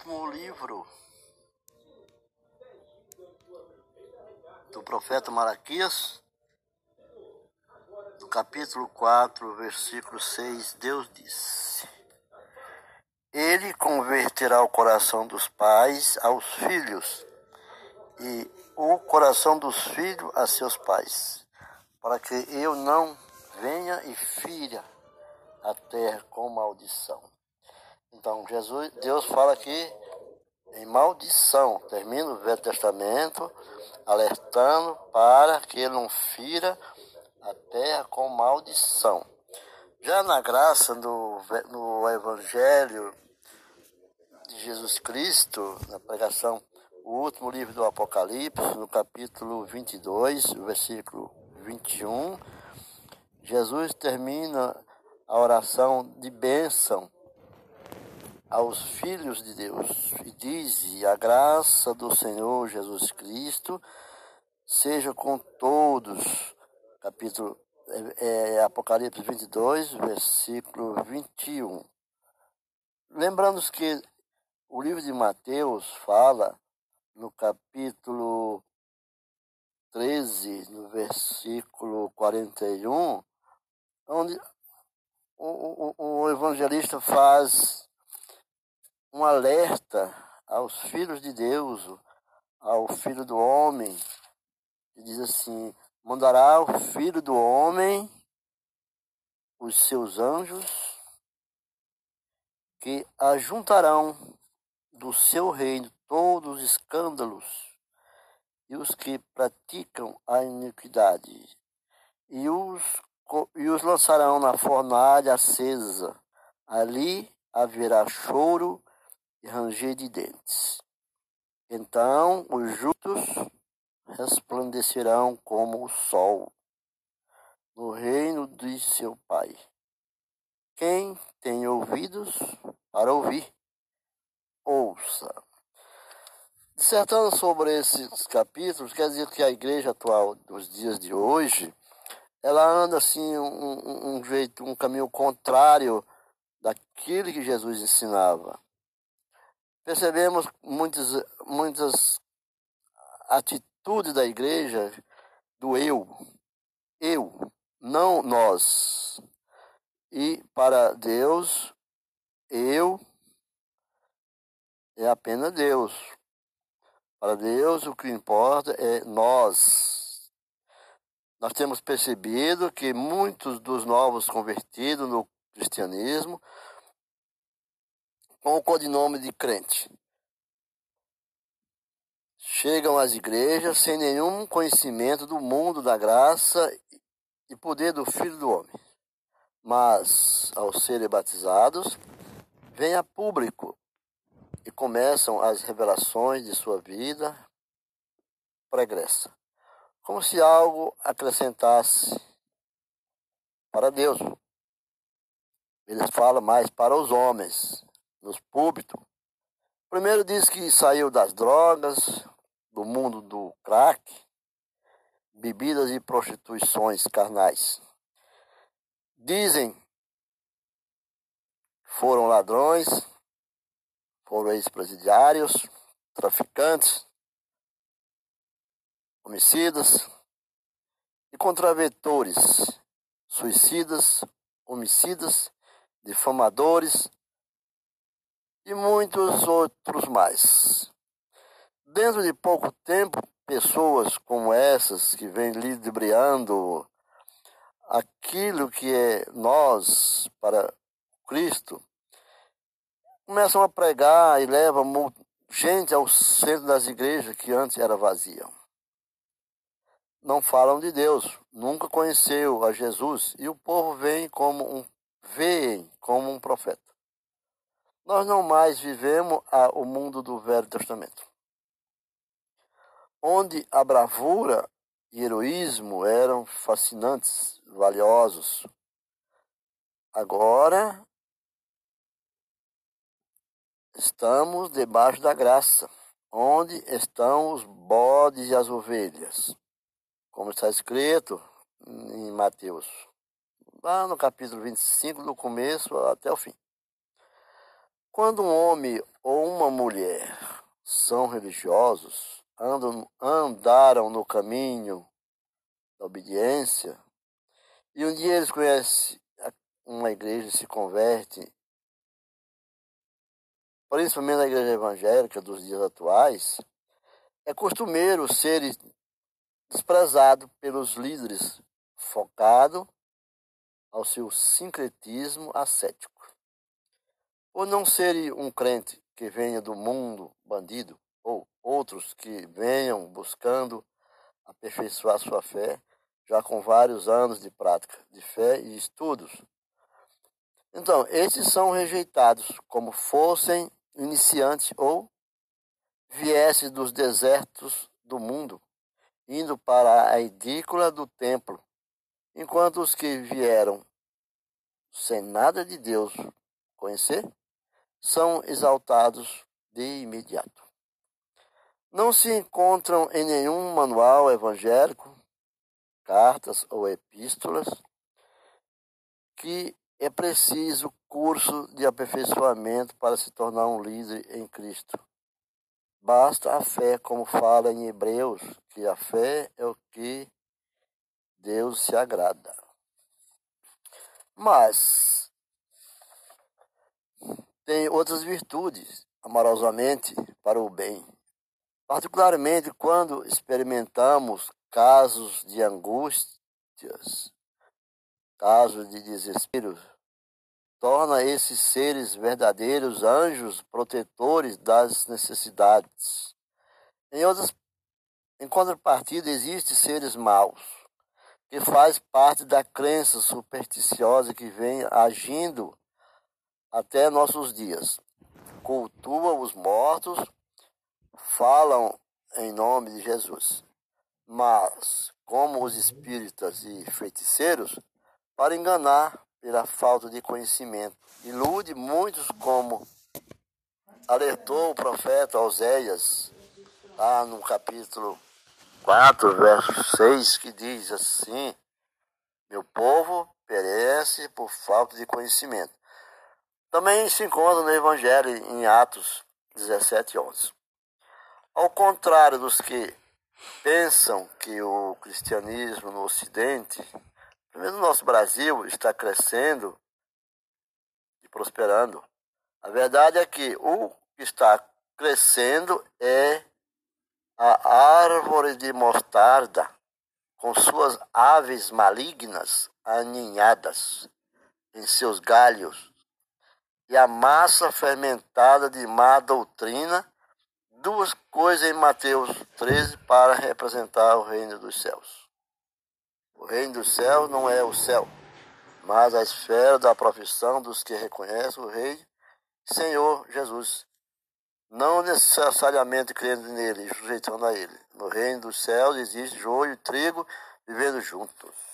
último livro do profeta Malaquias, no capítulo 4, versículo 6, Deus disse: Ele converterá o coração dos pais aos filhos e o coração dos filhos a seus pais, para que eu não venha e fira a terra com maldição. Então, Jesus, Deus fala aqui em maldição. Termina o Velho Testamento alertando para que ele não fira a terra com maldição. Já na graça no, no Evangelho de Jesus Cristo, na pregação, o último livro do Apocalipse, no capítulo 22, versículo 21, Jesus termina a oração de bênção aos filhos de Deus e diz: A graça do Senhor Jesus Cristo seja com todos. Capítulo é, é, Apocalipse 22, versículo 21. Lembrando que o livro de Mateus fala no capítulo 13, no versículo 41, onde o, o, o evangelista faz um alerta aos filhos de Deus, ao filho do homem, que diz assim: mandará o filho do homem os seus anjos que ajuntarão do seu reino todos os escândalos e os que praticam a iniquidade, e os, e os lançarão na fornalha acesa. Ali haverá choro e ranger de dentes. Então os justos resplandecerão como o sol no reino de seu Pai. Quem tem ouvidos para ouvir, ouça. Dissertando sobre esses capítulos, quer dizer que a igreja atual dos dias de hoje, ela anda assim um, um jeito, um caminho contrário daquilo que Jesus ensinava percebemos muitas, muitas atitudes da igreja do eu, eu, não nós. E para Deus, eu é apenas Deus. Para Deus, o que importa é nós. Nós temos percebido que muitos dos novos convertidos no cristianismo com o codinome de crente. Chegam às igrejas sem nenhum conhecimento do mundo da graça e poder do Filho do Homem. Mas, ao serem batizados, vêm a público e começam as revelações de sua vida pregressa, como se algo acrescentasse para Deus. Eles falam mais para os homens, nos púlpitos. Primeiro diz que saiu das drogas, do mundo do crack, bebidas e prostituições carnais. Dizem que foram ladrões, foram ex-presidiários, traficantes, homicidas e contraventores, suicidas, homicidas, difamadores, e muitos outros mais. Dentro de pouco tempo, pessoas como essas que vêm libriando aquilo que é nós para Cristo, começam a pregar e levam gente ao centro das igrejas que antes era vazia. Não falam de Deus, nunca conheceu a Jesus e o povo vem como um veem como um profeta. Nós não mais vivemos a, o mundo do Velho Testamento, onde a bravura e heroísmo eram fascinantes, valiosos. Agora estamos debaixo da graça, onde estão os bodes e as ovelhas, como está escrito em Mateus, lá no capítulo 25, do começo até o fim. Quando um homem ou uma mulher são religiosos, andam, andaram no caminho da obediência, e um dia eles conhecem uma igreja e se convertem, principalmente na igreja evangélica dos dias atuais, é costumeiro ser desprezado pelos líderes, focado ao seu sincretismo ascético. Por não ser um crente que venha do mundo bandido, ou outros que venham buscando aperfeiçoar sua fé, já com vários anos de prática de fé e estudos. Então, esses são rejeitados como fossem iniciantes ou viessem dos desertos do mundo, indo para a edícula do templo, enquanto os que vieram sem nada de Deus conhecer, são exaltados de imediato. Não se encontram em nenhum manual evangélico, cartas ou epístolas, que é preciso curso de aperfeiçoamento para se tornar um líder em Cristo. Basta a fé, como fala em Hebreus, que a fé é o que Deus se agrada. Mas tem outras virtudes, amorosamente, para o bem. Particularmente quando experimentamos casos de angústias, casos de desespero, torna esses seres verdadeiros anjos protetores das necessidades. Em outras em contrapartida, existem seres maus, que faz parte da crença supersticiosa que vem agindo até nossos dias. Cultuam os mortos, falam em nome de Jesus. Mas, como os espíritas e feiticeiros, para enganar pela falta de conhecimento, ilude muitos como alertou o profeta Oséias, lá no capítulo 4, verso 6, que diz assim: Meu povo perece por falta de conhecimento. Também se encontra no Evangelho em Atos 17, 11. Ao contrário dos que pensam que o cristianismo no Ocidente, primeiro no nosso Brasil, está crescendo e prosperando, a verdade é que o que está crescendo é a árvore de mostarda, com suas aves malignas aninhadas em seus galhos, e a massa fermentada de má doutrina, duas coisas em Mateus 13 para representar o reino dos céus. O reino dos céus não é o céu, mas a esfera da profissão dos que reconhecem o Rei Senhor Jesus, não necessariamente crendo nele e sujeitando a ele. No reino dos céus existe joio e trigo vivendo juntos.